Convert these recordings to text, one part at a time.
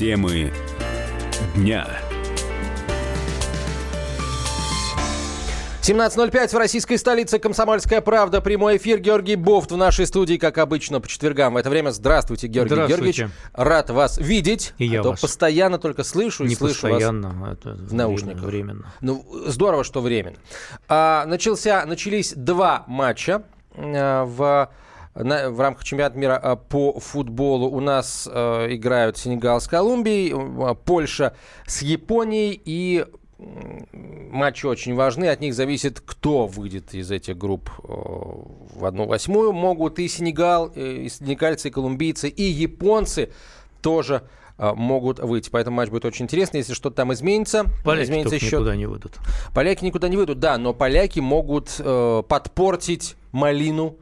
Темы дня. 17.05 в российской столице «Комсомольская правда». Прямой эфир. Георгий Бофт в нашей студии, как обычно, по четвергам. В это время здравствуйте, Георгий Здравствуйте. Георгиевич. Рад вас видеть. И я а то вас. постоянно только слышу и Не слышу вас. постоянно, это в наушниках. Временно. Ну, здорово, что временно. А, начался, начались два матча а, в, на- в рамках чемпионата мира а, по футболу. У нас а, играют Сенегал с Колумбией, а, Польша с Японией. И матчи очень важны. От них зависит, кто выйдет из этих групп э, в одну восьмую. Могут и Сенегал, э, и сенегальцы, и колумбийцы, и японцы тоже э, могут выйти. Поэтому матч будет очень интересный. Если что-то там изменится, Поляки изменится счет. никуда не выйдут. Поляки никуда не выйдут, да, но поляки могут э, подпортить малину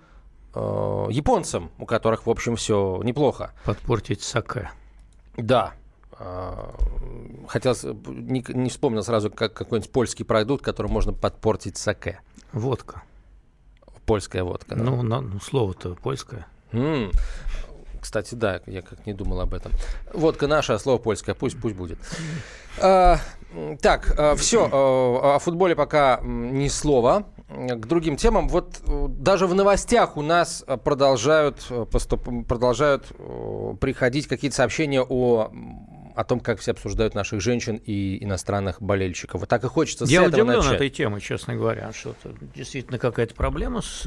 э, японцам, у которых, в общем, все неплохо. Подпортить саке. Да. А, Хотел, не, не вспомнил сразу как какой-нибудь польский продукт, которым можно подпортить саке. Водка. Польская водка. да. Ну, на- ну, слово-то польское. М. Кстати, да, я как не думал об этом. Водка наша, а слово польское, пусть, пусть будет. А, так, все, о футболе пока ни слова. К другим темам. Вот э, даже в новостях у нас э, продолжают, э, поступ- продолжают приходить какие-то сообщения о, о том, как все обсуждают наших женщин и иностранных болельщиков. Вот так и хочется с Я этого удивлен начать. этой темой, честно говоря. Что это действительно какая-то проблема с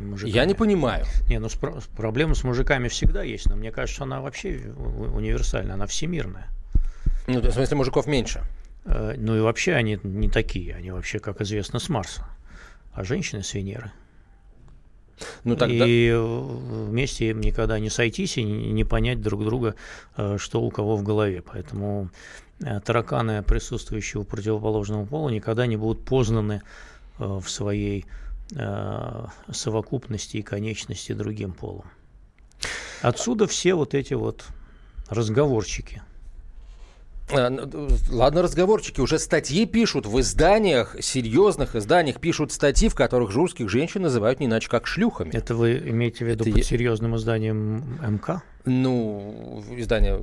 мужиками. Я не понимаю. Не, ну с про- с- проблема с мужиками всегда есть, но мне кажется, она вообще универсальная, она всемирная. Ну, в смысле, мужиков меньше. Ну и вообще они не такие, они вообще, как известно, с Марса, а женщины с Венеры. Ну, тогда... И вместе им никогда не сойтись и не понять друг друга, э, что у кого в голове. Поэтому э, тараканы, присутствующие у противоположного пола, никогда не будут познаны э, в своей совокупности и конечности другим полом. Отсюда все вот эти вот разговорчики. Ну, Ладно, разговорчики, уже статьи пишут в изданиях, серьезных изданиях пишут статьи, в которых журских женщин называют не иначе как шлюхами. Это вы имеете в виду Это под серьезным изданием МК? Ну, издание,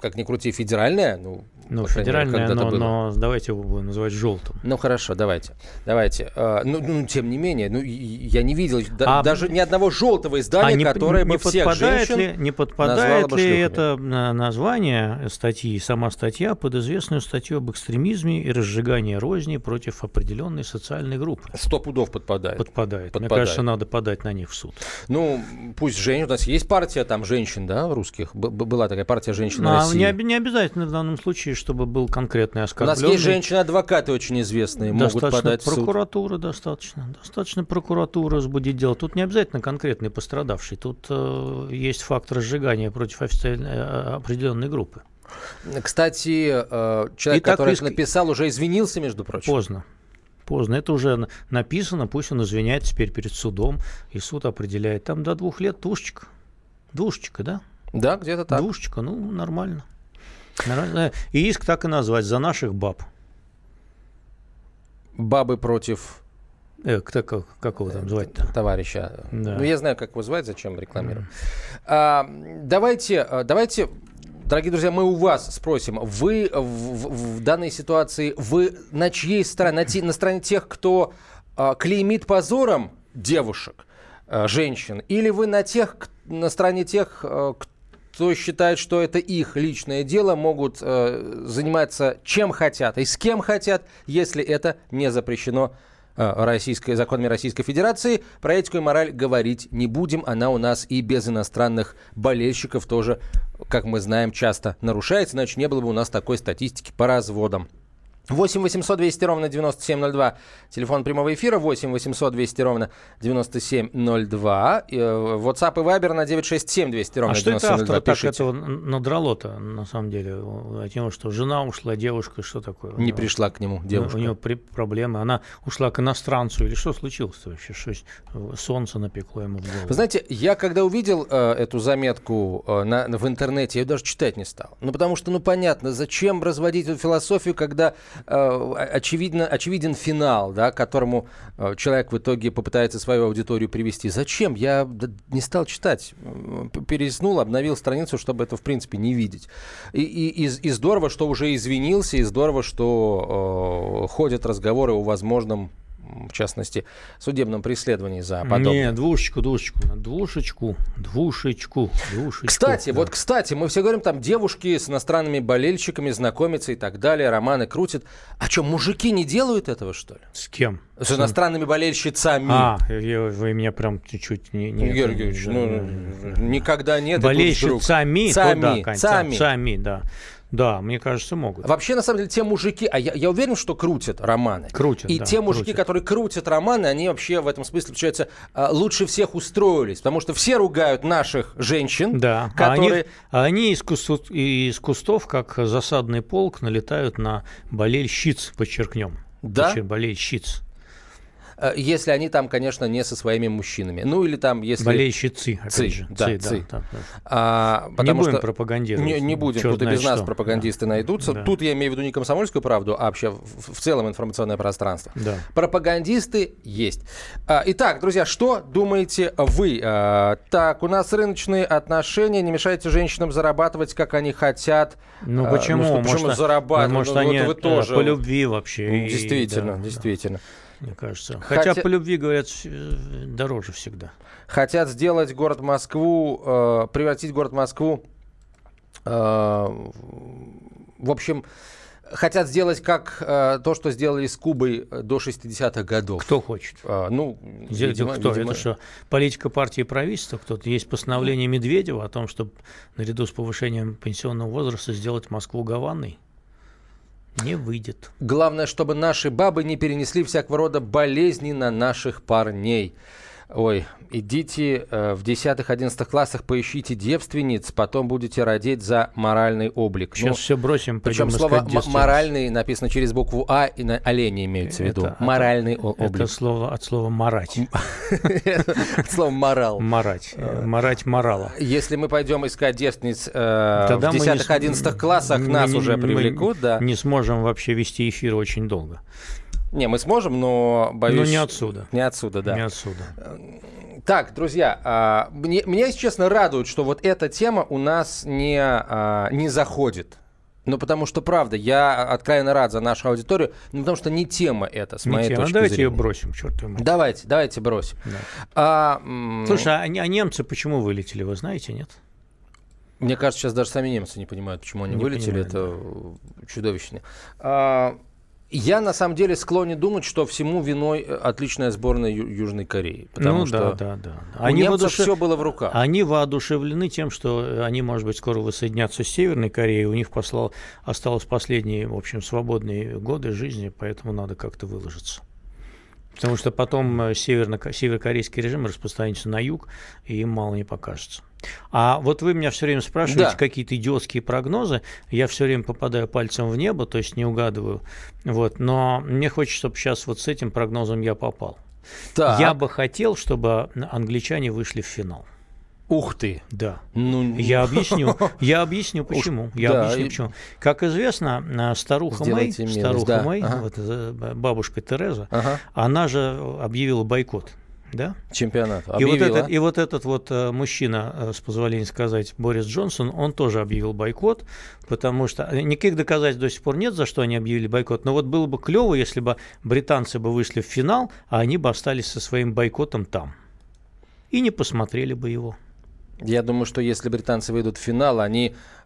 как ни крути, федеральное. Ну, Ну, по мере, федеральное, когда-то но, было. но давайте его будем называть желтым. Ну хорошо, давайте, давайте. А, ну, ну, тем не менее, ну я не видел да- А- даже ни одного желтого издания, не- которое не бы всех женщин ли, не подпадает ли шлюхами? это на- название статьи, сама статья под известную статью об экстремизме и разжигании розни против определенной социальной группы? Сто пудов подпадает. Подпадает. Мне Подпадает. кажется, надо подать на них в суд. Ну, пусть женщин. У нас есть партия там женщин, да, русских. Б- была такая партия женщин а России. не, не обязательно в данном случае, чтобы был конкретный У нас оскорбленный. есть женщины-адвокаты очень известные, могут Достаточно подать в суд. прокуратура, достаточно. Достаточно прокуратура возбудить дело. Тут не обязательно конкретный пострадавший. Тут э, есть факт разжигания против официальной, э, определенной группы. Кстати, э, человек, Итак, который риск- написал, уже извинился, между прочим. Поздно. Поздно. Это уже на- написано, пусть он извиняется теперь перед судом, и суд определяет. Там до двух лет тушечка. Двушечка, да? Да, где-то так. Двушечка, ну, нормально. Нормально. И иск так и назвать, за наших баб. Бабы против Э, кто, как, как его там звать-то? товарища. Да. Ну, я знаю, как его звать, зачем рекламирую. А, давайте, а, давайте, дорогие друзья, мы у вас спросим. Вы в, в- в данной ситуации, вы на чьей стороне? На, те- на стороне тех, кто а, клеймит позором девушек, а, женщин? Или вы на, тех, на стороне тех, а, кто считает, что это их личное дело, могут э, заниматься чем хотят и с кем хотят, если это не запрещено э, российской, законами Российской Федерации. Про этику и мораль говорить не будем. Она у нас и без иностранных болельщиков тоже, как мы знаем, часто нарушается. Иначе не было бы у нас такой статистики по разводам. 8 800 200 ровно 9702. Телефон прямого эфира 8 800 200 ровно 9702. Э, WhatsApp и Viber на 967 200 ровно А что это 9702. автора так этого надрало-то, на самом деле? От него что, жена ушла, девушка, что такое? Не него- пришла к нему девушка. У него при- проблемы. Она ушла к иностранцу или что случилось-то вообще? Что солнце напекло ему в голову? Вы знаете, я когда увидел э, эту заметку э, на, в интернете, я ее даже читать не стал. Ну, потому что, ну, понятно, зачем разводить эту философию, когда очевидно, очевиден финал, да, к которому э, человек в итоге попытается свою аудиторию привести. Зачем? Я не стал читать. Переснул, обновил страницу, чтобы это, в принципе, не видеть. И, и, и здорово, что уже извинился, и здорово, что э, ходят разговоры о возможном в частности, судебном преследовании за подобное. Не, двушечку, двушечку, двушечку, двушечку, двушечку. Кстати, да. вот, кстати, мы все говорим, там девушки с иностранными болельщиками знакомятся и так далее, романы крутят. А что, мужики не делают этого, что ли? С кем? С, иностранными болельщицами. А, вы меня прям чуть-чуть не... не Георгий Георгиевич, ну, никогда нет. Болельщицами, сами, да, сами. сами, да. Да, мне кажется, могут. Вообще, на самом деле, те мужики, а я, я уверен, что крутят романы. Крутят, И да, те мужики, крутят. которые крутят романы, они вообще в этом смысле, получается, а, лучше всех устроились. Потому что все ругают наших женщин, да. которые... А они, они из, кустов, из кустов, как засадный полк, налетают на болельщиц, подчеркнем. Да? Болельщиц. Э, если они там, конечно, не со своими мужчинами. Ну или там, если... Болельщицы, опять ци, же. Да, ци, ци. Да, да, А, не будем что... пропагандировать. Не, не будем, Черт тут и без нас что. пропагандисты да. найдутся. Да. Тут я имею в виду не комсомольскую правду, а вообще в, в целом информационное пространство. Да. Пропагандисты есть. А, итак, друзья, что думаете вы? А, так, у нас рыночные отношения, не мешайте женщинам зарабатывать, как они хотят. Ну почему? А, ну, что, почему может, зарабатывать? Может, ну, они вот вы тоже. по любви вообще. Действительно, и, да, действительно. Да мне кажется. Хотя, Хотя по любви, говорят, дороже всегда. Хотят сделать город Москву, э, превратить город Москву, э, в общем, хотят сделать как э, то, что сделали с Кубой до 60-х годов. Кто хочет? Э, ну, видимо, кто? Видимо... Это что, политика партии и правительства? Кто-то есть постановление Медведева о том, чтобы наряду с повышением пенсионного возраста сделать Москву Гаванной? Не выйдет. Главное, чтобы наши бабы не перенесли всякого рода болезни на наших парней. Ой, идите э, в 10-11 классах, поищите девственниц, потом будете родить за моральный облик. Сейчас ну, все бросим. Причем слово «моральный» написано через букву «а» и на олене имеется в виду. Это, моральный это, облик. Это слово от слова «марать». От слова «морал». Марать. Марать морала. Если мы пойдем искать девственниц э, в 10-11 классах, нас уже привлекут, да. не сможем вообще вести эфир очень долго. Не, мы сможем, но боюсь... Но не отсюда. Не отсюда, да. Не отсюда. Так, друзья, а, мне, меня, если честно, радует, что вот эта тема у нас не, а, не заходит. Ну, потому что, правда, я откровенно рад за нашу аудиторию, ну, потому что не тема это, с не моей тема. точки давайте зрения. ее бросим, черт возьми. Давайте, давайте бросим. Да. А, Слушай, а, а немцы почему вылетели, вы знаете, нет? Мне кажется, сейчас даже сами немцы не понимают, почему они Не вылетели. понимают, это чудовищно. А, я на самом деле склонен думать, что всему виной отличная сборная Ю- Южной Кореи. Потому ну что да, да, да. у Они немцев воодушев- все было в руках. Они воодушевлены тем, что они, может быть, скоро воссоединятся с Северной Кореей. У них послал, осталось последние, в общем, свободные годы жизни, поэтому надо как-то выложиться. Потому что потом э, северно, северокорейский режим распространится на юг, и им мало не покажется. А вот вы меня все время спрашиваете Да. какие-то идиотские прогнозы. Я все время попадаю пальцем в небо, то есть не угадываю. Вот. Но мне хочется, чтобы сейчас вот с этим прогнозом я попал. Так. Я бы хотел, чтобы англичане вышли в финал. Ух ты. Да. Ну, Я объясню, я объясню почему. Я да, объясню почему. Как известно, а, старуха Мэй, Сделайте милость, старуха да, Мэй, ага. вот, э, бабушка Тереза, Ага. она же объявила бойкот. Да? Чемпионат. И вот, этот, и вот этот вот э, мужчина, э, с позволения сказать, Борис Джонсон, он тоже объявил бойкот, потому что э, никаких доказательств до сих пор нет, за что они объявили бойкот. Но вот было бы клево, если бы британцы бы вышли в финал, а они бы остались со своим бойкотом там. И не посмотрели бы его. Я думаю, что если британцы выйдут в финал, они а,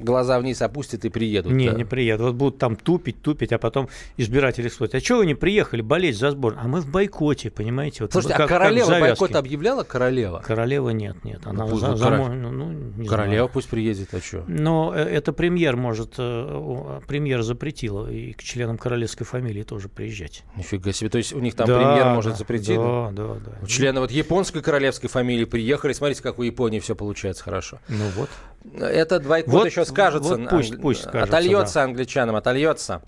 глаза вниз опустят и приедут. Не, да. не приедут. Вот будут там тупить, тупить, а потом избиратели спросят, а чего вы не приехали болеть за сборную? А мы в бойкоте, понимаете? Вот Слушайте, как- а как королева в завязке. бойкот объявляла? Королева? Королева нет, нет. Она пусть за- король- ну, ну, не Королева знаю. пусть приедет, а что? Но э, это премьер может, э, премьер запретила и к членам королевской фамилии тоже приезжать. Нифига себе. То есть у них там Да, премьер может да, запретить? Да, да, да. Члены вот японской королевской фамилии приехали. Смотрите, как у Японии все получается хорошо. Ну вот. Этот бойкот Вот- еще скажется. вот пусть- пусть скажется, Отольется англичанам, отольется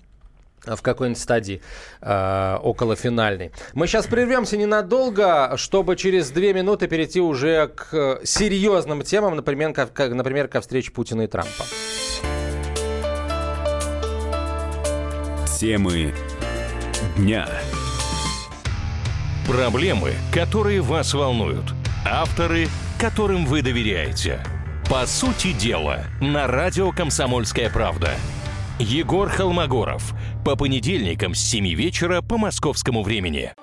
в какой-нибудь стадии э, околофинальной. Мы сейчас прервемся ненадолго, чтобы через две минуты перейти уже к э, серьезным темам, например, ко, ко- например, ко встрече Путина и Трампа. Темы дня. Проблемы, которые вас волнуют. Авторы, которым вы доверяете. По сути дела, на радио «Комсомольская правда». Егор Холмогоров. По понедельникам с 7 вечера по московскому времени.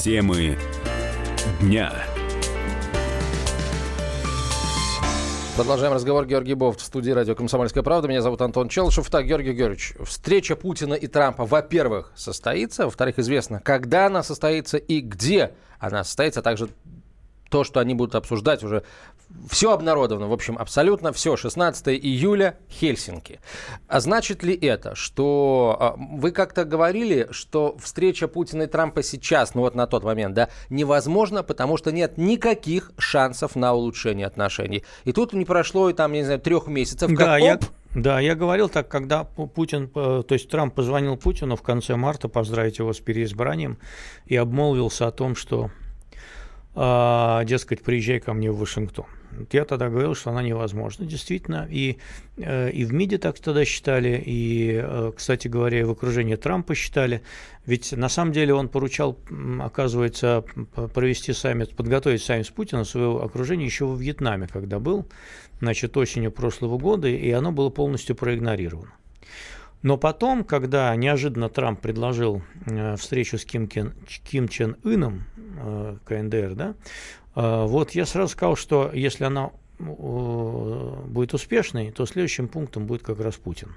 Темы дня. Продолжаем разговор. Георгий Бовт в студии радио «Комсомольская правда». Меня зовут Антон Челшев. Так, Георгий Георгиевич, встреча Путина и Трампа, во-первых, состоится, во-вторых, известно, когда она состоится и где она состоится, а также то, что они будут обсуждать уже все обнародовано, в общем, абсолютно все. 16 июля, Хельсинки. А значит ли это, что а, вы как-то говорили, что встреча Путина и Трампа сейчас, ну вот на тот момент, да, невозможно, потому что нет никаких шансов на улучшение отношений. И тут не прошло, и там, я не знаю, трех месяцев, как да, оп, я, да, я говорил так, когда Путин, э, то есть Трамп позвонил Путину в конце марта поздравить его с переизбранием и обмолвился о том, что дескать, приезжай ко мне в Вашингтон. Я тогда говорил, что она невозможна, действительно. И, э, и в МИДе так тогда считали, и, э, кстати говоря, и в окружении Трампа считали. Ведь на самом деле он поручал, оказывается, провести саммит, подготовить саммит с Путиным, своего окружения еще во Вьетнаме, когда был, значит, осенью прошлого года, и оно было полностью проигнорировано. Но потом, когда неожиданно Трамп предложил э, встречу с Ким, Кен, Ким Чен Ыном, э, КНДР, да, э, вот я сразу сказал, что если она будет успешной, то следующим пунктом будет как раз Путин.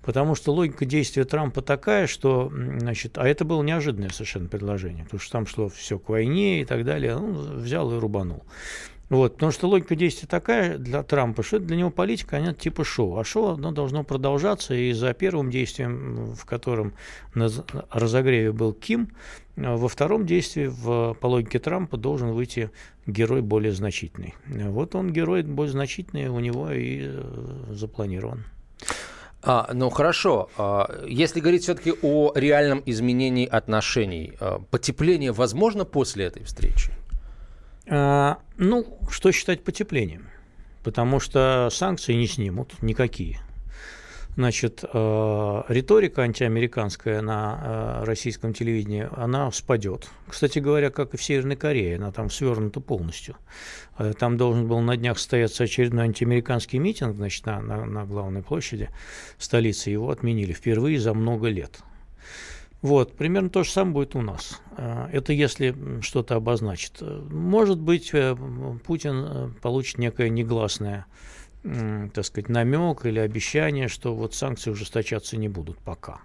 Потому что логика действия Трампа такая, что, значит, а это было неожиданное совершенно предложение, потому что там шло все к войне и так далее, он взял и рубанул. Вот, потому что логика действия такая для Трампа, что для него политика, она типа шоу. А шоу оно должно продолжаться, и за первым действием, в котором на разогреве был Ким, во втором действии, в, по логике Трампа, должен выйти герой более значительный. Вот он герой более значительный, у него и э, запланирован. А, ну хорошо, а, если говорить все-таки о реальном изменении отношений, а, потепление возможно после этой встречи? А, ну, что считать потеплением? Потому что санкции не снимут никакие. Значит, э, риторика антиамериканская на э, российском телевидении, она спадет. Кстати говоря, как и в Северной Корее, она там свернута полностью. Э, там должен был на днях состояться очередной антиамериканский митинг, значит, на, на, на главной площади столицы. Его отменили впервые за много лет. Вот, примерно то же самое будет у нас. А, это если что-то обозначит. Может быть, э, Путин э, получит некое негласное, так сказать, намек или обещание, что вот санкции ужесточаться не будут пока.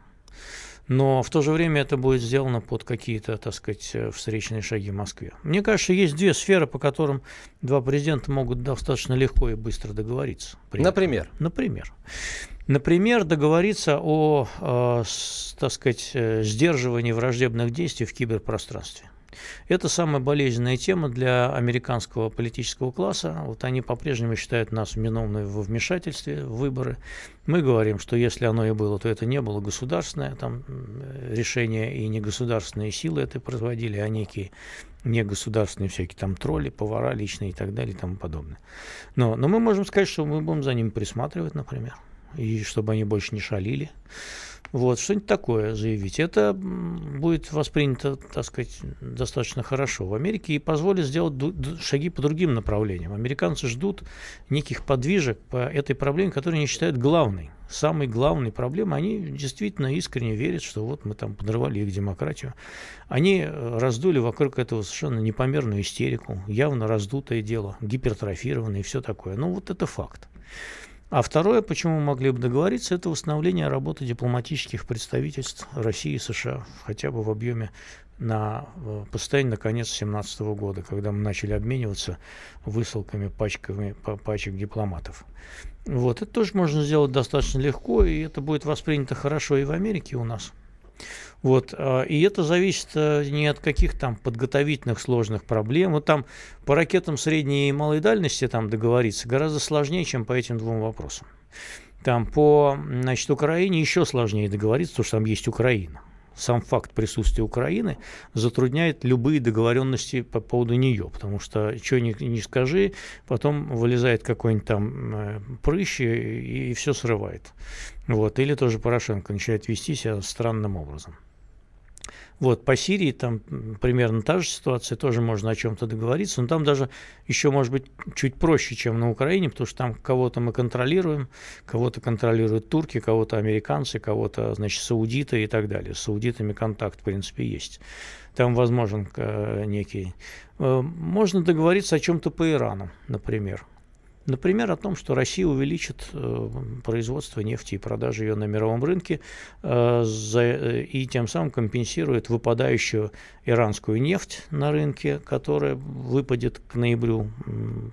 Но в то же время это будет сделано под какие-то, так сказать, э, встречные шаги в Москве. Мне кажется, есть две сферы, по которым два президента могут достаточно легко и быстро договориться. Например? Например. Например, договориться о, э, так сказать, э, сдерживании враждебных действий в киберпространстве. Это самая болезненная тема для американского политического класса. Вот они по-прежнему считают нас виновными во вмешательстве в выборы. Мы говорим, что если оно и было, то это не было государственное там, решение, и не государственные силы это производили, а некие негосударственные всякие там тролли, повара личные и так далее и тому подобное. Но, но мы можем сказать, что мы будем за ними присматривать, например и чтобы они больше не шалили. Вот, что-нибудь такое заявить. Это будет воспринято, так сказать, достаточно хорошо в Америке и позволит сделать шаги по другим направлениям. Американцы ждут неких подвижек по этой проблеме, которые они считают главной. Самой главной проблемой. Они действительно искренне верят, что вот мы там подрывали их демократию. Они э, раздули вокруг этого совершенно непомерную истерику, явно раздутое дело, гипертрофированное и все такое. Ну, вот это факт. А второе, почему мы могли бы договориться, это восстановление работы дипломатических представительств России и США, хотя бы в объеме на э, постоянно на конец 2017 года, когда мы начали обмениваться высылками, пачками, пачек дипломатов. Вот, это тоже можно сделать достаточно легко, и это будет воспринято хорошо и в Америке у нас. Вот, а, и это зависит э, не от каких там подготовительных сложных проблем. Вот там по ракетам средней и малой дальности там договориться гораздо сложнее, чем по этим двум вопросам. Там по значит, Украине еще сложнее договориться, потому что там есть Украина сам факт присутствия Украины затрудняет любые договоренности по поводу нее, потому что что ни, ни скажи, потом вылезает какой-нибудь там э, прыщ и, и все срывает. Вот. Или тоже Порошенко начинает вести себя странным образом. Вот, по Сирии там примерно та же ситуация, тоже можно о чем-то договориться, но там даже еще, может быть, чуть проще, чем на Украине, потому что там кого-то мы контролируем, кого-то контролируют турки, кого-то американцы, кого-то, значит, саудиты и так далее. С саудитами контакт, в принципе, есть. Там возможен э, некий... Э, можно договориться о чем-то по Ирану, например. Например, о том, что Россия увеличит э, производство нефти и продажи ее на мировом рынке э, и тем самым компенсирует выпадающую иранскую нефть на рынке, которая выпадет к ноябрю,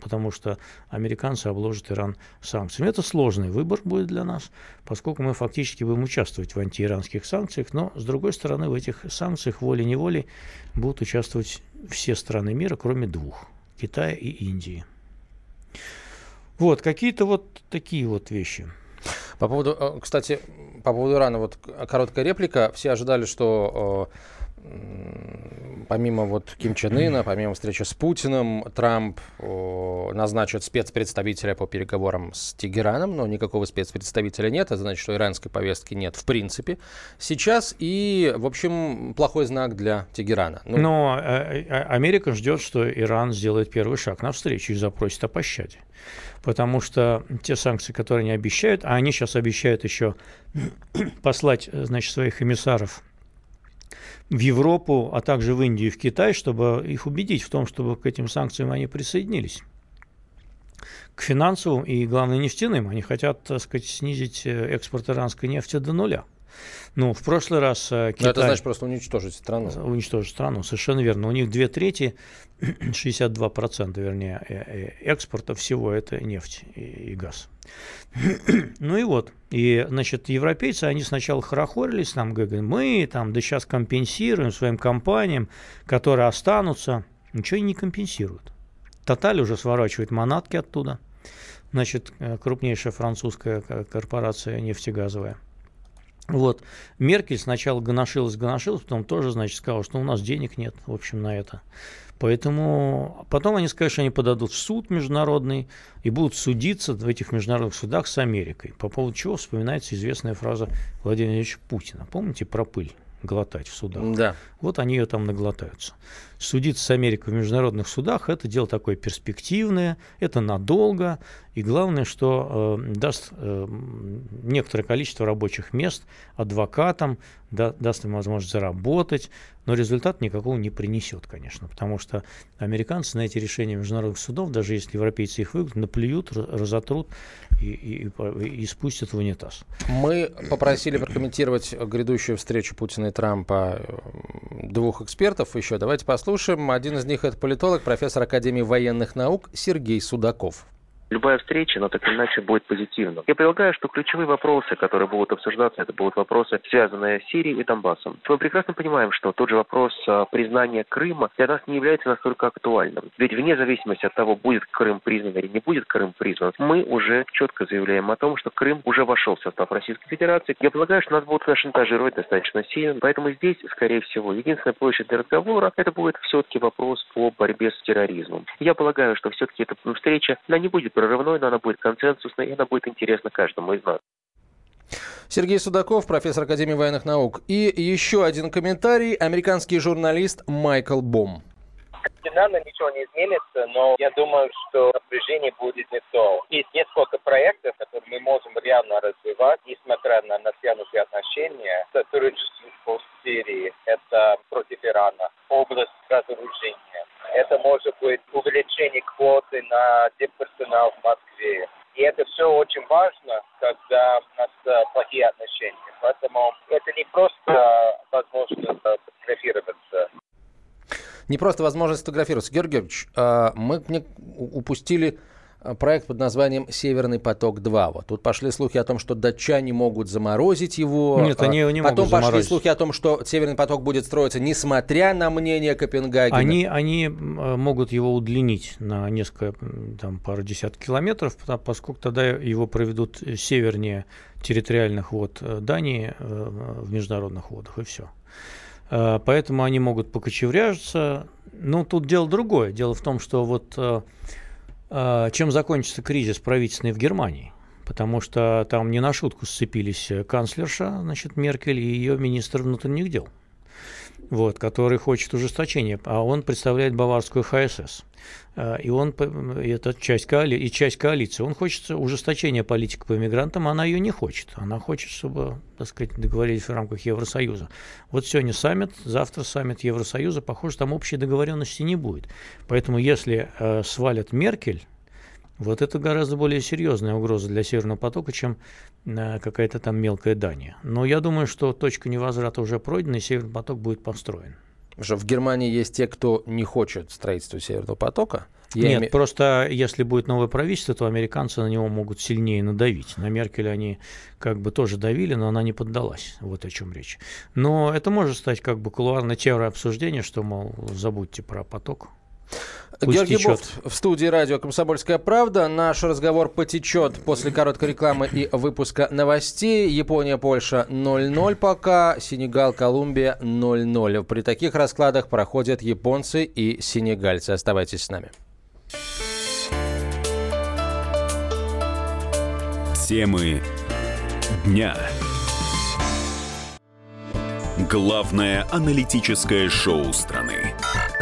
потому что американцы обложат Иран санкциями. Это сложный выбор будет для нас, поскольку мы фактически будем участвовать в антииранских санкциях, но, с другой стороны, в этих санкциях волей-неволей будут участвовать все страны мира, кроме двух – Китая и Индии. Вот, какие-то вот такие вот вещи. По поводу, э, кстати, по поводу Ирана, вот короткая реплика. Все ожидали, что помимо вот Ким Чен Ына, помимо встречи с Путиным, Трамп назначит спецпредставителя по переговорам с Тегераном, но никакого спецпредставителя нет, это значит, что иранской повестки нет в принципе сейчас, и, в общем, плохой знак для Тегерана. Ну, но э, э, Америка ждет, что Иран сделает первый шаг навстречу и запросит о пощаде потому что те санкции, которые они обещают, а они сейчас обещают еще послать, значит, своих эмиссаров в Европу, а также в Индию и в Китай, чтобы их убедить в том, чтобы к этим санкциям они присоединились. К финансовым и, главное, нефтяным. Они хотят, так сказать, снизить э, экспорт иранской нефти до нуля. Ну, в прошлый раз Китай... Э, Но это значит просто уничтожить страну. Уничтожить страну, совершенно верно. У них две трети, 62% вернее, э, экспорта всего это нефть и газ. Ну и вот, и, значит, европейцы, они сначала хорохорились, там, говорят, мы там, да сейчас компенсируем своим компаниям, которые останутся. Ничего не компенсируют. Тоталь уже сворачивает манатки оттуда. Значит, э, крупнейшая французская корпорация нефтегазовая. Вот. Меркель сначала гоношилась, гоношилась, потом тоже, значит, сказала, что у нас денег нет, в общем, на это. Поэтому потом они скажут, что они подадут в суд международный и будут судиться в этих международных судах с Америкой. По поводу чего вспоминается известная фраза Владимира Владимировича Путина. Помните про пыль? глотать в судах. Да. Вот они ее там наглотаются. Судиться с Америкой в международных судах – это дело такое перспективное, это надолго, и главное, что э, даст э, некоторое количество рабочих мест адвокатам, да, даст им возможность заработать, но результат никакого не принесет, конечно, потому что американцы на эти решения международных судов, даже если европейцы их выиграют, наплюют, разотрут и, и, и спустят в унитаз. Мы попросили прокомментировать грядущую встречу Путина и Трампа э, двух экспертов еще. Давайте послушаем. Один из них это политолог, профессор Академии военных наук Сергей Судаков. Любая встреча, она так или иначе будет позитивна. Я предлагаю, что ключевые вопросы, которые будут обсуждаться, это будут вопросы, связанные с Сирией и Донбассом. Мы прекрасно понимаем, что тот же вопрос а, признания Крыма для нас не является настолько актуальным. Ведь вне зависимости от того, будет Крым признан или не будет Крым признан, мы уже четко заявляем о том, что Крым уже вошел в состав Российской Федерации. Я полагаю, что нас будут шантажировать достаточно сильно. Поэтому здесь, скорее всего, единственная площадь для разговора, это будет все-таки вопрос по борьбе с терроризмом. Я полагаю, что все-таки эта встреча, она не будет прорывной, но она будет консенсусной, и она будет интересна каждому из нас. Сергей Судаков, профессор Академии военных наук. И еще один комментарий. Американский журналист Майкл Бом. Кардинально ничего не изменится, но я думаю, что напряжение будет не то. Есть несколько проектов, которые мы можем реально развивать, несмотря на натянутые отношения. Сотрудничество в Сирии, это против Ирана, область разоружения. Это может быть увеличение квоты на депперсонал в Москве. И это все очень важно, когда у нас э, плохие отношения. Поэтому это не просто возможность фотографироваться. Не просто возможность фотографироваться. Георгий Георгиевич, а, мы упустили Э, проект под названием «Северный поток-2». Вот тут пошли слухи о том, что датчане могут заморозить его. Нет, они его не Потом могут пошли заморозить. слухи о том, что «Северный поток» будет строиться, несмотря на мнение Копенгагена. Они, они могут его удлинить на несколько, там, пару десятков километров, поскольку тогда его проведут севернее территориальных вод э, Дании э, в международных водах, и все. Э, поэтому они могут покочевряжиться. Ну, тут дело другое. Дело в том, что вот э, э, чем закончится кризис правительственный в Германии? Потому что там не на шутку сцепились канцлерша, значит, Меркель и ее министр внутренних дел вот, который хочет ужесточения, а он представляет баварскую ХСС. Э, и он, это часть, коали, и часть коалиции. Он хочет ужесточения политики по мигрантам, она ее не хочет. Она хочет, чтобы, так сказать, договорились в рамках Евросоюза. Вот сегодня саммит, завтра саммит Евросоюза, похоже, там общей договоренности не будет. Поэтому если э, свалят Меркель, вот это гораздо более серьезная угроза для Северного потока, чем э, какая-то там мелкая Дания. Но я думаю, что точка невозврата уже пройдена, и Северный поток будет построен. Что в Германии есть те, кто не хочет строительства Северного потока? Я Нет, име... просто если будет новое правительство, то американцы на него могут сильнее надавить. На Меркель они как бы тоже давили, но она не поддалась. Вот о чем речь. Но это может стать как бы кулуарной темой обсуждения, что, мол, забудьте про поток. Пусть Георгий течет. Бофт в студии радио «Комсомольская правда». Наш разговор потечет после короткой рекламы и выпуска новостей. Япония, Польша 0-0 пока, Сенегал, Колумбия 0-0. При таких раскладах проходят японцы и сенегальцы. Оставайтесь с нами. Темы дня. Главное аналитическое шоу страны.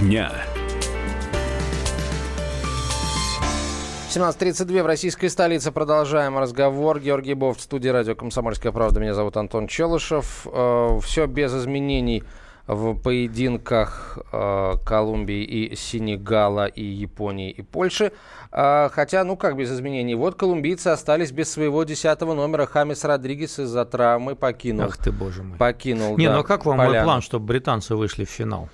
дня. 17.32 в российской столице. Продолжаем разговор. Георгий Бов в студии радио «Комсомольская правда». Меня зовут Антон Челышев. Э, Все без изменений в поединках э, Колумбии и Сенегала, и Японии, и Польши. Э, хотя, ну как без изменений. Вот колумбийцы остались без своего десятого номера. Хамис Родригес из-за травмы покинул. Ах ты, боже мой. Покинул, Не, да, ну а как вам поляну. мой план, чтобы британцы вышли в финал?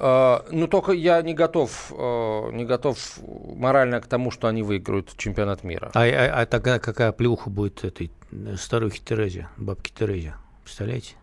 Uh, ну, только я не готов, uh, не готов морально к тому, что они выиграют чемпионат мира. А, а, а тогда какая плюха будет этой старухе Терезе, бабке Терезе? Представляете?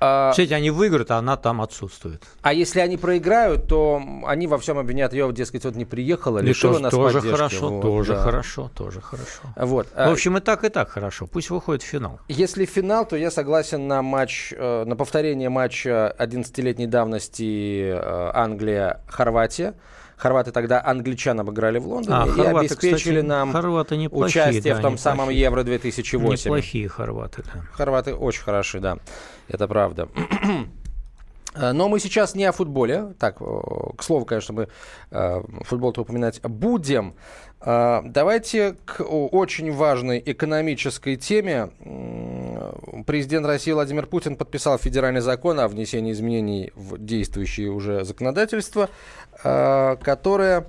А... Кстати, они выиграют, а она там отсутствует. А если они проиграют, то они во всем обвинят ее, дескать, вот не приехала, лишила тоже, нас тоже поддержки. хорошо, вот, тоже да. хорошо, тоже хорошо. Вот. В общем, и так, и так хорошо. Пусть выходит в финал. Если финал, то я согласен на матч, э, на повторение матча 11-летней давности э, Англия-Хорватия. Хорваты тогда англичан обыграли в Лондоне а, и хорваты, обеспечили кстати, нам хорваты неплохие, участие да, в том неплохие. самом Евро-2008. Неплохие хорваты, да. Хорваты очень хороши, да. Это правда. Но мы сейчас не о футболе. Так, к слову, конечно, мы э, футбол-то упоминать будем. Э, давайте к очень важной экономической теме. Президент России Владимир Путин подписал федеральный закон о внесении изменений в действующее уже законодательство, э, которое,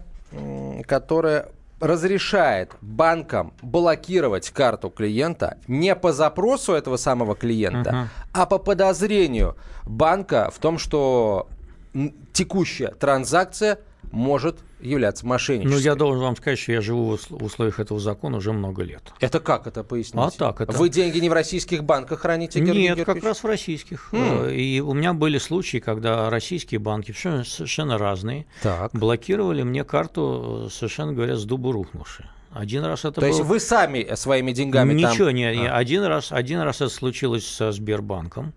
которое разрешает банкам блокировать карту клиента не по запросу этого самого клиента, uh-huh. а по подозрению банка в том, что текущая транзакция может являться мошенничеством. Ну, я должен вам сказать, что я живу в условиях этого закона уже много лет. Это как это пояснить? А так это. Вы деньги не в российских банках храните, Георгий Нет, Георгиевич? как раз в российских. Mm. И у меня были случаи, когда российские банки, совершенно, разные, так. блокировали мне карту, совершенно говоря, с дубу рухнувши. Один раз это То был... есть вы сами своими деньгами Ничего, там... не, не. А. Один, раз, один раз это случилось со Сбербанком,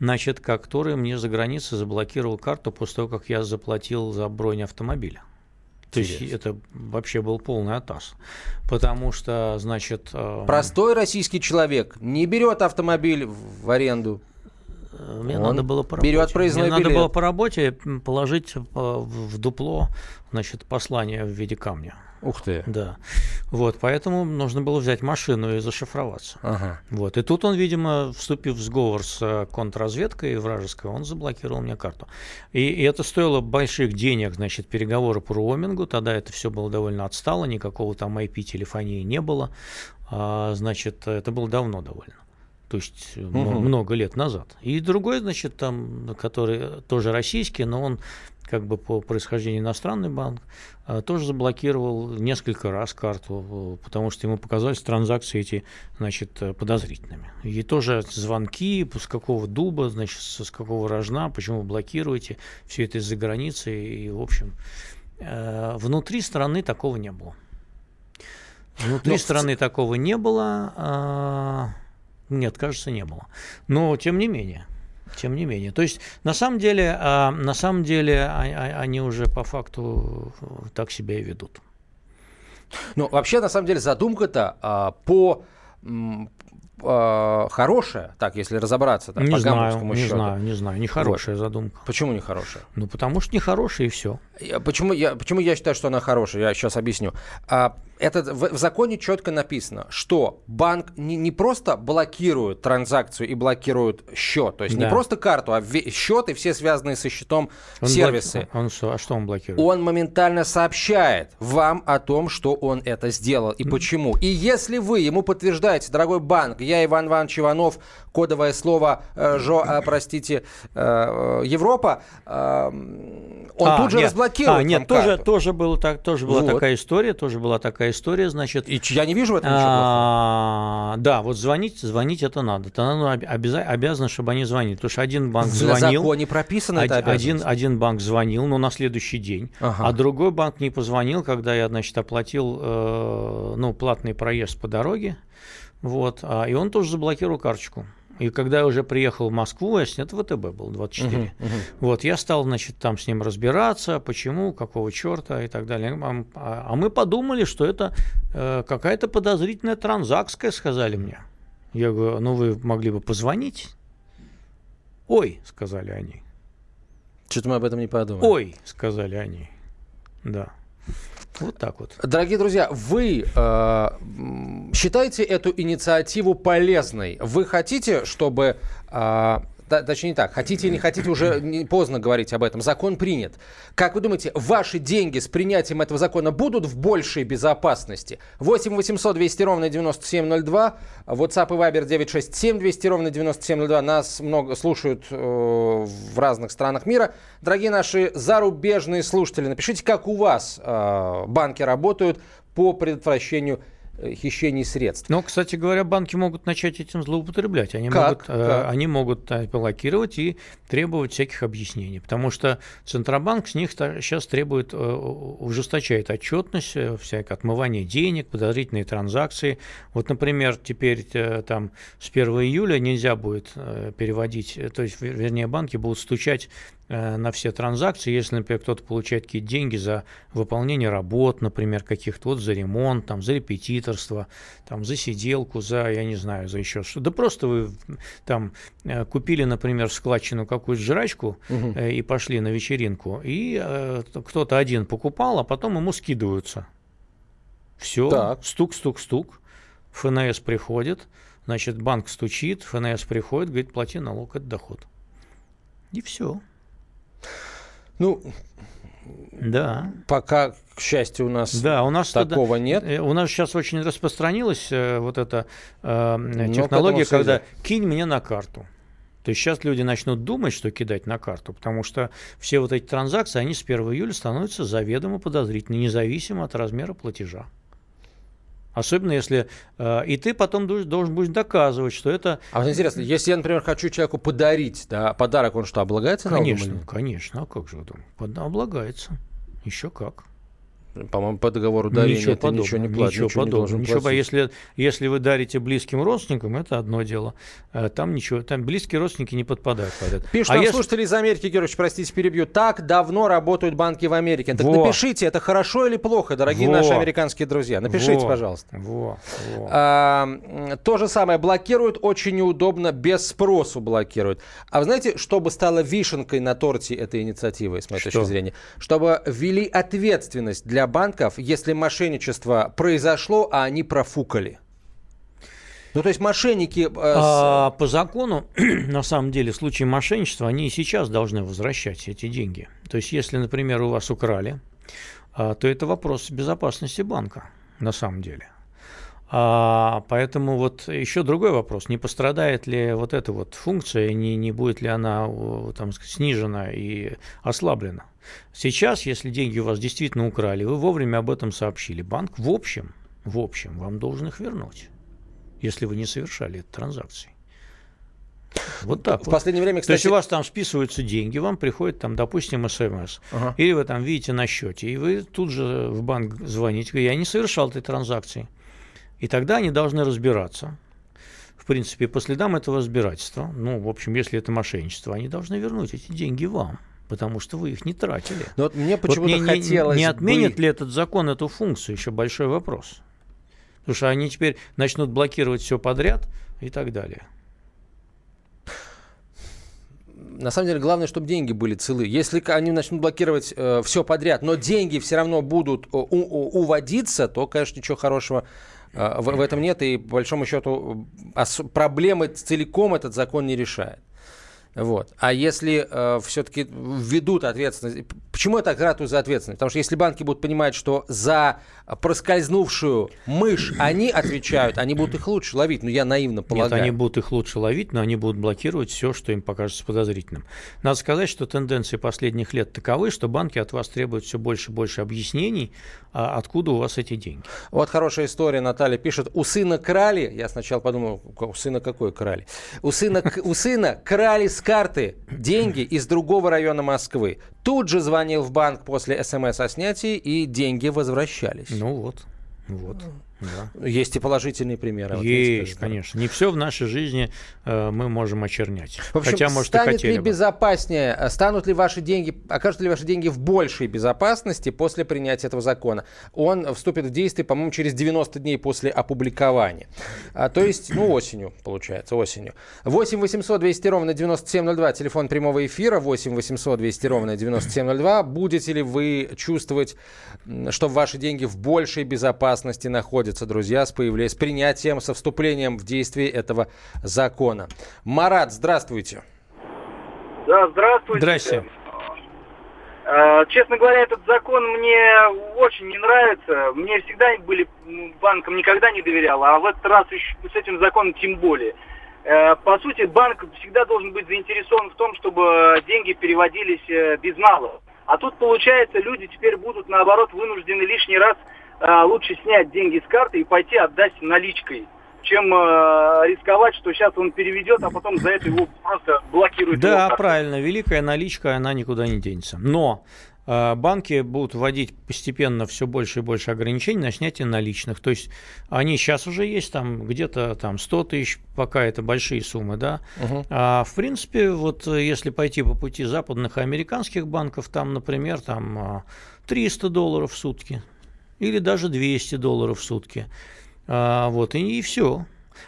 значит, который мне за границей заблокировал карту после того, как я заплатил за бронь автомобиля. То есть это вообще был полный атас. Потому что, значит... э, Простой российский человек не берет автомобиль в аренду. Мне Он надо было по работе. берет проездной Мне надо билет. было по работе положить э, в дупло значит, послание в виде камня. Ух ты. Да. Вот, поэтому нужно было взять машину и зашифроваться. Ага. Вот. И тут он, видимо, вступив в сговор с э, контрразведкой вражеской, он заблокировал мне карту. И, и это стоило больших денег, значит, переговоры по роумингу. Тогда это все было довольно отстало, никакого там IP-телефонии не было. А, значит, это было давно довольно. то есть угу. много лет назад. И другой, значит, там, который тоже российский, но он как бы по происхождению иностранный банк, а, тоже заблокировал несколько раз карту, потому что ему показались транзакции эти, значит, подозрительными. И тоже звонки, с какого дуба, значит, с какого рожна, почему вы блокируете, все это из-за границы, и, в общем, э, внутри страны такого не было. Внутри Но страны такого не было. А... Нет, кажется, не было. Но тем не менее. Тем не менее. То есть, на самом деле, а, на самом деле а, а, они уже по факту так себя и ведут. Ну, вообще, на самом деле, задумка-то а, по э, хорошая, так, если разобраться, так, не по знаю, не счету. знаю, не знаю, не хорошая вот. задумка. Почему не хорошая? Ну, потому что не хорошая и все. Я, почему, я, почему я считаю, что она хорошая? Я сейчас объясню. А, это в, в законе четко написано, что банк не, не просто блокирует транзакцию и блокирует счет, то есть да. не просто карту, а ве, счет и все связанные со счетом он сервисы. Блоки... Он, что, а что он блокирует? Он моментально сообщает вам о том, что он это сделал и mm. почему. И если вы ему подтверждаете, дорогой банк, я Иван Иванович Иванов, кодовое слово э, «жо», э, простите, э, Европа, э, он а, тут же нет, разблокирует. А, нет, тоже, карту. тоже, был, так, тоже была вот. такая история, тоже была такая история, значит. И я не вижу в этом ничего а, Да, вот звонить, звонить это надо. Это надо обяза, обязано, чтобы они звонили. Потому что один банк звонил. В законе прописано один, это один, один банк звонил, но на следующий день, ага. а другой банк не позвонил, когда я, значит, оплатил э, ну, платный проезд по дороге. Вот, а, и он тоже заблокировал карточку. И когда я уже приехал в Москву, я снят ВТБ был 24. Uh-huh, uh-huh. Вот, я стал, значит, там с ним разбираться, почему, какого черта и так далее. А, а мы подумали, что это э, какая-то подозрительная транзакция, сказали мне. Я говорю, ну вы могли бы позвонить? Ой, сказали они. Что-то мы об этом не подумали. Ой, сказали они. Да. Вот так вот. Дорогие друзья, вы э, считаете эту инициативу полезной? Вы хотите, чтобы э, точнее не так, хотите или не хотите, уже не поздно говорить об этом. Закон принят. Как вы думаете, ваши деньги с принятием этого закона будут в большей безопасности? 8 800 200 ровно 9702, WhatsApp и Viber 967 200 ровно 9702. Нас много слушают э, в разных странах мира. Дорогие наши зарубежные слушатели, напишите, как у вас э, банки работают по предотвращению хищений средств. Но, кстати говоря, банки могут начать этим злоупотреблять. Они как? могут, э, как? они могут э, блокировать и требовать всяких объяснений, потому что Центробанк с них сейчас требует, ужесточает отчетность, всякое отмывание денег, подозрительные транзакции. Вот, например, теперь там с 1 июля нельзя будет переводить, то есть, вернее, банки будут стучать Э, на все транзакции, если, например, кто-то получает какие-то деньги за выполнение работ, например, каких-то, вот за ремонт, там, за репетиторство, там, за сиделку, за, я не знаю, за еще что. Да просто вы там э, купили, например, в складчину какую-то жрачку угу. э, и пошли на вечеринку, и э, кто-то один покупал, а потом ему скидываются. Все, стук, стук, стук. ФНС приходит, значит, банк стучит, ФНС приходит, говорит, плати налог, это доход. И все. Ну, да. Пока, к счастью, у нас, да, у нас такого нет. Э, у нас сейчас очень распространилась э, вот эта э, технология, когда кинь мне на карту. То есть сейчас люди начнут думать, что кидать на карту, потому что все вот эти транзакции, они с 1 июля становятся заведомо подозрительны, независимо от размера платежа. Особенно если... Э, и ты потом должен, должен будешь доказывать, что это... А вот интересно, если я, например, хочу человеку подарить да, подарок, он что, облагается Конечно, налогом? конечно. А как же вы думаете? Облагается. Еще как. По-моему, по договору дарения ничего это подобного, ничего не платит. Ничего, ничего подобного. Не ничего, если, если вы дарите близким родственникам, это одно дело. Э, там ничего, там близкие родственники не подпадают под это. Пишут а нам если... слушатели из Америки, Георгиевич, простите, перебью. Так давно работают банки в Америке. Так Во. напишите, это хорошо или плохо, дорогие Во. наши американские друзья. Напишите, Во. пожалуйста. Во. Во. А, то же самое. Блокируют очень неудобно, без спросу блокируют. А вы знаете, чтобы стало вишенкой на торте этой инициативы, с моей Что? точки зрения? Чтобы ввели ответственность для банков, если мошенничество произошло, а они профукали? Ну, то есть мошенники... Э, а, по закону, на самом деле, в случае мошенничества, они и сейчас должны возвращать эти деньги. То есть, если, например, у вас украли, а, то это вопрос безопасности банка, на самом деле. А, поэтому вот еще другой вопрос. Не пострадает ли вот эта вот функция, не, не будет ли она там, снижена и ослаблена? Сейчас, если деньги у вас действительно украли, вы вовремя об этом сообщили. Банк в общем, в общем, вам должен их вернуть, если вы не совершали эту транзакцию. Вот так. В вот. последнее время, кстати... То есть у вас там списываются деньги, вам приходит там, допустим, смс, ага. или вы там видите на счете, и вы тут же в банк звоните, я не совершал этой транзакции. И тогда они должны разбираться. В принципе, по следам этого разбирательства, ну, в общем, если это мошенничество, они должны вернуть эти деньги вам потому что вы их не тратили. Но вот мне почему-то вот хотелось не, не отменит бы... ли этот закон эту функцию? Еще большой вопрос. Потому что они теперь начнут блокировать все подряд и так далее на самом деле главное, чтобы деньги были целы. Если они начнут блокировать э, все подряд, но деньги все равно будут у, у, уводиться, то, конечно, ничего хорошего э, в, в этом нет. И по большому счету проблемы целиком этот закон не решает. Вот. А если э, все-таки введут ответственность... Почему я так ратую за ответственность? Потому что если банки будут понимать, что за проскользнувшую мышь они отвечают, они будут их лучше ловить. Ну, я наивно полагаю. Нет, они будут их лучше ловить, но они будут блокировать все, что им покажется подозрительным. Надо сказать, что тенденции последних лет таковы, что банки от вас требуют все больше и больше объяснений, а откуда у вас эти деньги. Вот хорошая история. Наталья пишет, у сына крали. Я сначала подумал, у сына какой крали? У сына, у сына крали с карты деньги из другого района Москвы. Тут же звонил в банк после смс о снятии, и деньги возвращались. Ну вот, вот. Да. Есть и положительные примеры. Есть, вот конечно. Не все в нашей жизни э, мы можем очернять. В общем, Хотя, может, станет ли бы. безопаснее, э, станут ли ваши деньги, окажутся ли ваши деньги в большей безопасности после принятия этого закона? Он вступит в действие, по-моему, через 90 дней после опубликования. А, то есть, ну, осенью, получается, осенью. 8 800 200 ровно 9702, телефон прямого эфира, 8 800 200 ровно 9702. Будете ли вы чувствовать, что ваши деньги в большей безопасности находятся находятся, друзья, с, появлением, с принятием, со вступлением в действие этого закона. Марат, здравствуйте. Да, здравствуйте. Здрасте. А, честно говоря, этот закон мне очень не нравится. Мне всегда были банкам никогда не доверял, а в этот раз еще с этим законом тем более. Э, по сути, банк всегда должен быть заинтересован в том, чтобы деньги переводились э, без налога. А тут, получается, люди теперь будут, наоборот, вынуждены лишний раз лучше снять деньги с карты и пойти отдать наличкой чем э, рисковать, что сейчас он переведет, а потом за это его просто блокируют. Да, правильно. Великая наличка, она никуда не денется. Но э, банки будут вводить постепенно все больше и больше ограничений на снятие наличных. То есть они сейчас уже есть там где-то там 100 тысяч, пока это большие суммы, да. Угу. А в принципе, вот если пойти по пути западных и американских банков, там, например, там 300 долларов в сутки, или даже 200 долларов в сутки. А, вот, и, и все.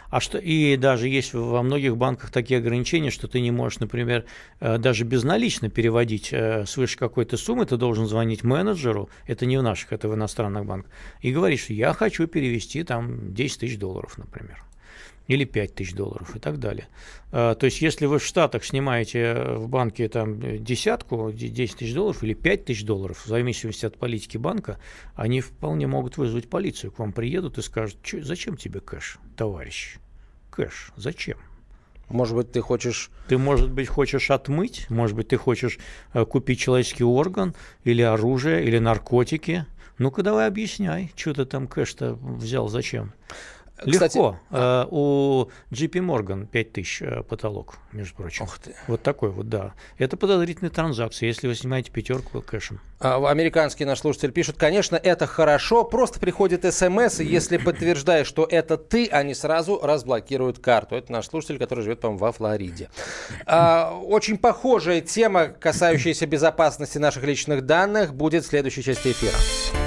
А что, и даже есть во многих банках такие ограничения, что ты не можешь, например, э, даже безналично переводить э, свыше какой-то суммы, ты должен звонить менеджеру, это не в наших, это в иностранных банках, и говоришь, я хочу перевести там 10 тысяч долларов, например или 5 тысяч долларов и так далее. А, то есть, если вы в Штатах снимаете э, в банке там десятку, 10 тысяч долларов или 5 тысяч долларов, в зависимости от политики банка, они вполне могут вызвать полицию. К вам приедут и скажут, зачем тебе кэш, товарищ? Кэш, зачем? Может быть, ты хочешь... Ты, может быть, хочешь отмыть, может быть, ты хочешь э, купить человеческий орган или оружие, или наркотики. Ну-ка давай объясняй, что ты там кэш-то взял, зачем? Кстати, Легко. А... У JP Morgan 5000 э, потолок, между прочим. Ух ты. Вот такой вот, да. Это подозрительная транзакция, если вы снимаете пятерку кэшем. А, американский наш слушатель пишет, конечно, это хорошо, просто приходит смс, и если подтверждаешь, что это ты, они сразу разблокируют карту. Это наш слушатель, который живет, по-моему, во Флориде. А, очень похожая тема, касающаяся безопасности наших личных данных, будет в следующей части эфира.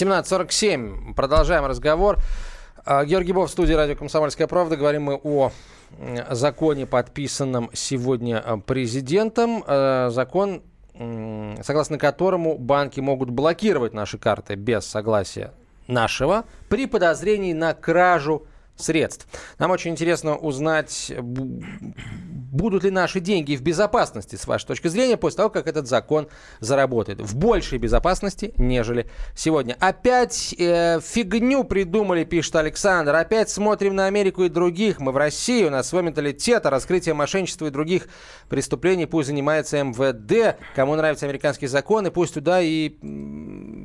17.47. Продолжаем разговор. А, Георгий Бов в студии радио «Комсомольская правда». Говорим мы о законе, подписанном сегодня а, президентом. А, закон, согласно которому банки могут блокировать наши карты без согласия нашего при подозрении на кражу средств. Нам очень интересно узнать, будут ли наши деньги в безопасности, с вашей точки зрения, после того, как этот закон заработает. В большей безопасности, нежели сегодня. Опять э, фигню придумали, пишет Александр. Опять смотрим на Америку и других. Мы в России, у нас свой менталитет, а раскрытие мошенничества и других преступлений пусть занимается МВД. Кому нравятся американские законы, пусть туда и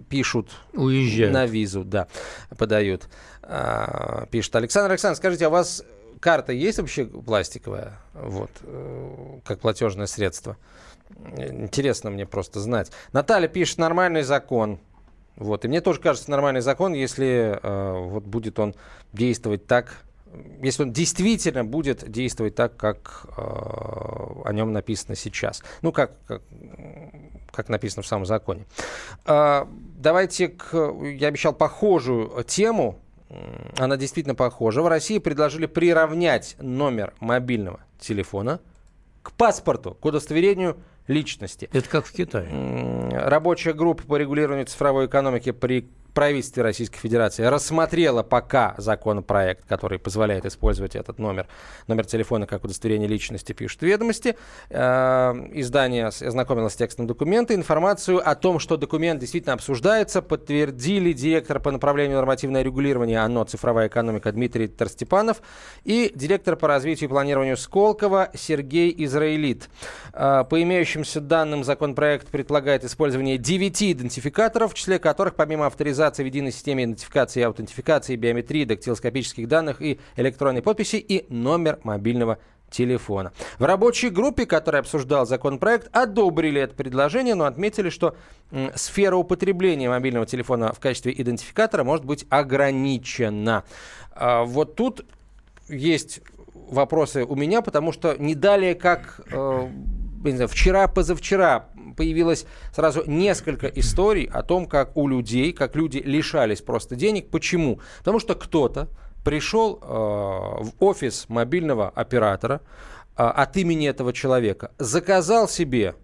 пишут. Уезжают. На визу, да, подают. А, пишет Александр. Александр, скажите, а у вас карта есть вообще пластиковая, вот, э, как платежное средство? Интересно мне просто знать. Наталья пишет, нормальный закон. Вот, и мне тоже кажется, нормальный закон, если э, вот будет он действовать так, если он действительно будет действовать так, как э, о нем написано сейчас. Ну, как, как, как написано в самом законе. Э, давайте к... Я обещал похожую тему она действительно похожа. В России предложили приравнять номер мобильного телефона к паспорту, к удостоверению личности. Это как в Китае. Рабочая группа по регулированию цифровой экономики при правительстве Российской Федерации рассмотрело пока законопроект, который позволяет использовать этот номер, номер телефона как удостоверение личности, пишут ведомости. Э, издание ознакомилось с текстом документа. Информацию о том, что документ действительно обсуждается, подтвердили директор по направлению нормативное регулирование ОНО «Цифровая экономика» Дмитрий Торстепанов и директор по развитию и планированию Сколково Сергей Израилит. Э, по имеющимся данным, законопроект предполагает использование 9 идентификаторов, в числе которых, помимо авторизации, цифровизации в единой системе идентификации и аутентификации, биометрии, дактилоскопических данных и электронной подписи и номер мобильного телефона. В рабочей группе, которая обсуждала законопроект, одобрили это предложение, но отметили, что сфера употребления мобильного телефона в качестве идентификатора может быть ограничена. А, вот тут есть вопросы у меня, потому что не далее, как э, вчера, позавчера появилось сразу несколько историй о том, как у людей, как люди лишались просто денег. Почему? Потому что кто-то пришел э, в офис мобильного оператора э, от имени этого человека, заказал себе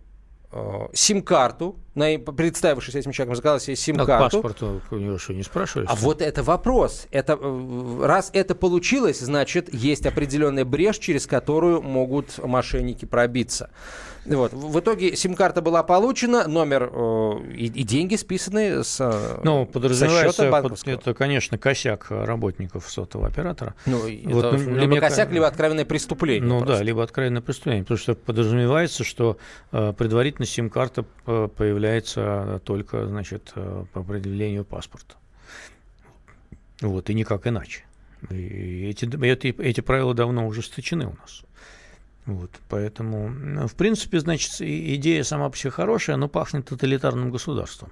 э, сим-карту, представившись этим человеком, заказал себе сим-карту. А паспорту у него что, не спрашивали? А вот это вопрос. Это, э, раз это получилось, значит, есть определенная брешь, через которую могут мошенники пробиться. Вот. В итоге сим-карта была получена, номер э, и, и деньги списаны с, э, ну, подразумевается, под, это, конечно, косяк работников сотового оператора. Ну, вот, это ну, либо косяк, мне... либо откровенное преступление. Ну просто. да, либо откровенное преступление, потому что подразумевается, что э, предварительно сим-карта э, появляется только, значит, э, по определению паспорта. Вот, и никак иначе. И эти, эти, эти правила давно ужесточены у нас. Вот, поэтому, в принципе, значит, идея сама себе хорошая, но пахнет тоталитарным государством.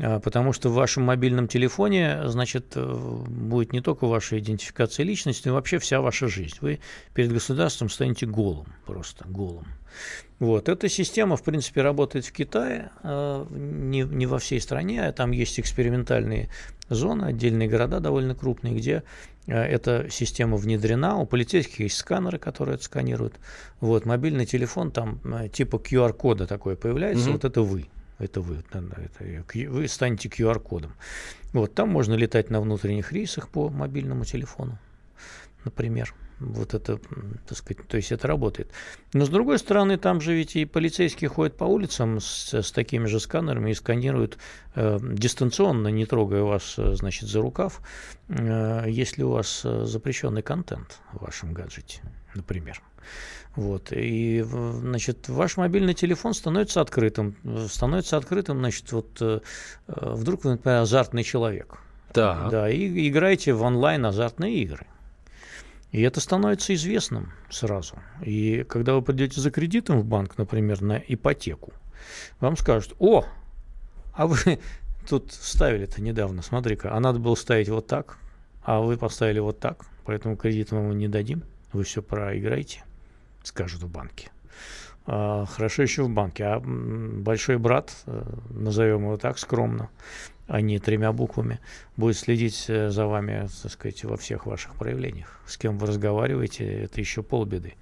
А, потому что в вашем мобильном телефоне, значит, э, будет не только ваша идентификация личности, но вообще вся ваша жизнь. Вы перед государством станете голым, просто голым. Вот. Эта система, в принципе, работает в Китае, а, не, не во всей стране, а там есть экспериментальные зоны, отдельные города довольно крупные, где а, эта система внедрена. У полицейских есть сканеры, которые это сканируют. Вот, мобильный телефон, там типа QR-кода такое появляется, mm-hmm. вот это вы это вы, это, вы станете QR-кодом. Вот, там можно летать на внутренних рейсах по мобильному телефону. например. Вот это, так сказать, то есть это работает. Но с другой стороны, там же ведь и полицейские ходят по улицам с, с такими же сканерами и сканируют э, дистанционно, не трогая вас, э, значит, за рукав, э, если у вас э, запрещенный контент в вашем гаджете, например. Вот. И, значит, ваш мобильный телефон становится открытым. Становится открытым, значит, вот вдруг вы, например, азартный человек. Да. Да, и играете в онлайн азартные игры. И это становится известным сразу. И когда вы придете за кредитом в банк, например, на ипотеку, вам скажут, о, а вы тут ставили-то недавно, смотри-ка, а надо было ставить вот так, а вы поставили вот так, поэтому кредит мы вам не дадим, вы все проиграете, скажут в банке. А, хорошо еще в банке. А большой брат, э, назовем его так скромно, а не тремя буквами, будет следить э, за вами, так сказать, во всех ваших проявлениях. С кем вы разговариваете, это еще полбеды.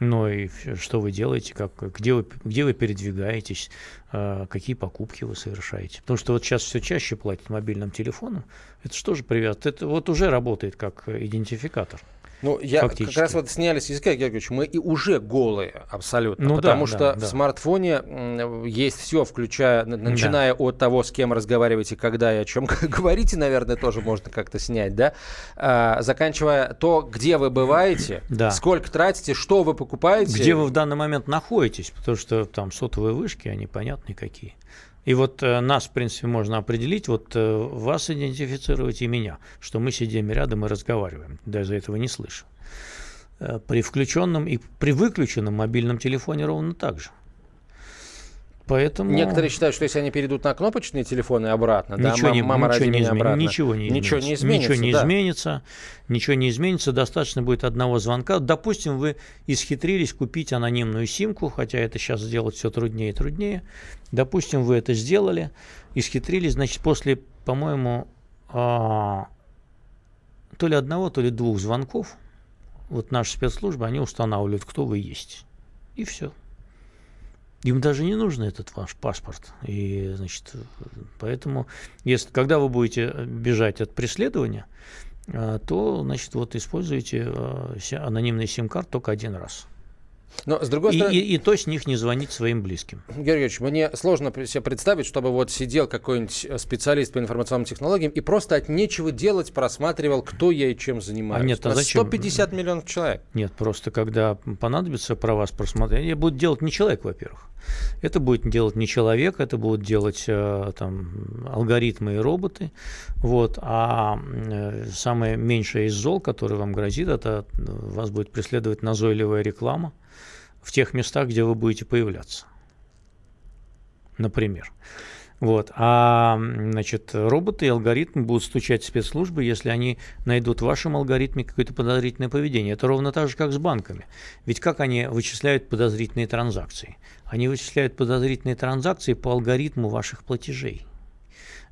Но и что вы делаете, как, где, вы, где вы передвигаетесь, э, какие покупки вы совершаете. Потому что вот сейчас все чаще платят мобильным телефоном. Это что же привязано? Это вот уже работает как идентификатор. Ну, я Фактически. как раз вот сняли с языка, Георгиевич, мы и уже голые абсолютно. Ну, потому да, что да, в да. смартфоне есть все, включая, начиная да. от того, с кем разговариваете, когда и о чем говорите, наверное, тоже можно как-то снять, да, а, заканчивая то, где вы бываете, да. сколько тратите, что вы покупаете. Где вы в данный момент находитесь, потому что там сотовые вышки, они понятны какие. И вот э, нас, в принципе, можно определить, вот э, вас идентифицировать и меня, что мы сидим рядом и разговариваем. Даже этого не слышу. Э, при включенном и при выключенном мобильном телефоне ровно так же. Поэтому... Некоторые считают, что если они перейдут на кнопочные телефоны обратно, ничего да, не, мама ничего, не измен... обратно, ничего не ничего не изменится. Ничего не да. изменится, ничего не изменится, достаточно будет одного звонка. Допустим, вы исхитрились купить анонимную симку, хотя это сейчас сделать все труднее и труднее. Допустим, вы это сделали, исхитрились, значит, после, по-моему, а... то ли одного, то ли двух звонков, вот наши спецслужбы, они устанавливают, кто вы есть. И все. Им даже не нужен этот ваш паспорт. И, значит, поэтому, если, когда вы будете бежать от преследования, а, то, значит, вот используйте а, анонимный сим-карт только один раз. Но, с другой и, стороны... и, и то с них не звонить своим близким. Георгиевич, мне сложно себе представить, чтобы вот сидел какой-нибудь специалист по информационным технологиям и просто от нечего делать просматривал, кто я и чем занимаюсь. А нет, а зачем? 150 миллионов человек. Нет, просто когда понадобится про вас просмотреть, я буду делать не человек, во-первых. Это будет делать не человек, это будут делать э, там, алгоритмы и роботы. Вот. А э, самое меньшее из зол, которое вам грозит, это э, вас будет преследовать назойливая реклама в тех местах, где вы будете появляться. Например. Вот. А значит, роботы и алгоритмы будут стучать в спецслужбы, если они найдут в вашем алгоритме какое-то подозрительное поведение. Это ровно так же, как с банками. Ведь как они вычисляют подозрительные транзакции? Они вычисляют подозрительные транзакции по алгоритму ваших платежей.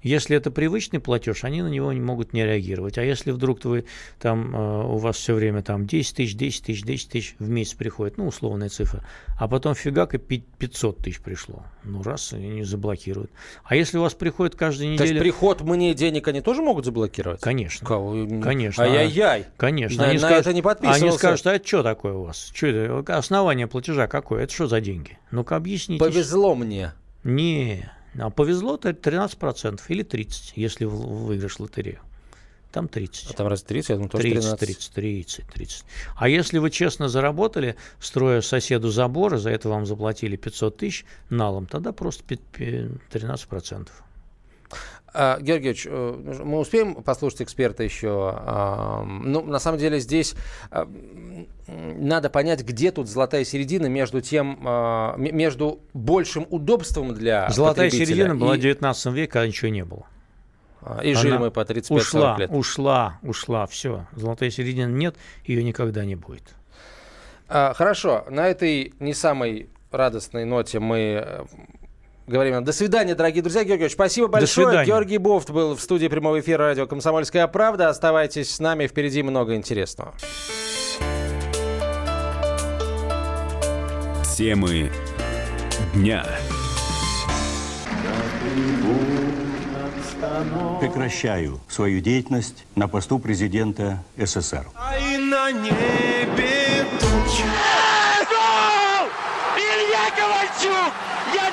Если это привычный платеж, они на него не могут не реагировать. А если вдруг вы там э, у вас все время там 10 тысяч, 10 тысяч, 10 тысяч в месяц приходит, ну, условная цифра, а потом фигак и 500 тысяч пришло. Ну, раз, они заблокируют. А если у вас приходит каждую неделю... То есть приход мне денег они тоже могут заблокировать? Конечно. Кого? Конечно. Ай-яй-яй. Конечно. На, они на скажут, это не подписывался. Они скажут, а это что такое у вас? Что это? Основание платежа какое? Это что за деньги? Ну-ка объясните. Повезло мне. Не, а повезло то 13% или 30%, если выиграешь лотерею. Там 30. А там раз 30, я думаю, тоже 30, 13. 30, 30, 30. А если вы честно заработали, строя соседу забор, и за это вам заплатили 500 тысяч налом, тогда просто 13%. А, Георгиевич, э, мы успеем послушать эксперта еще? Ну, на самом деле здесь а, надо понять, где тут золотая середина между тем, а, между большим удобством для Золотая середина и... была в 19 веке, когда ничего не было. И Она жили мы по 35-40 ушла, лет. Ушла, ушла, все. Золотой середины нет, ее никогда не будет. Хорошо, на этой не самой радостной ноте мы говорим до свидания, дорогие друзья. Георгиевич, спасибо большое. Георгий Бофт был в студии прямого эфира радио «Комсомольская правда». Оставайтесь с нами, впереди много интересного. Темы дня. Прекращаю свою деятельность на посту президента СССР. А и на небе тучи. Илья Ковальчук! Я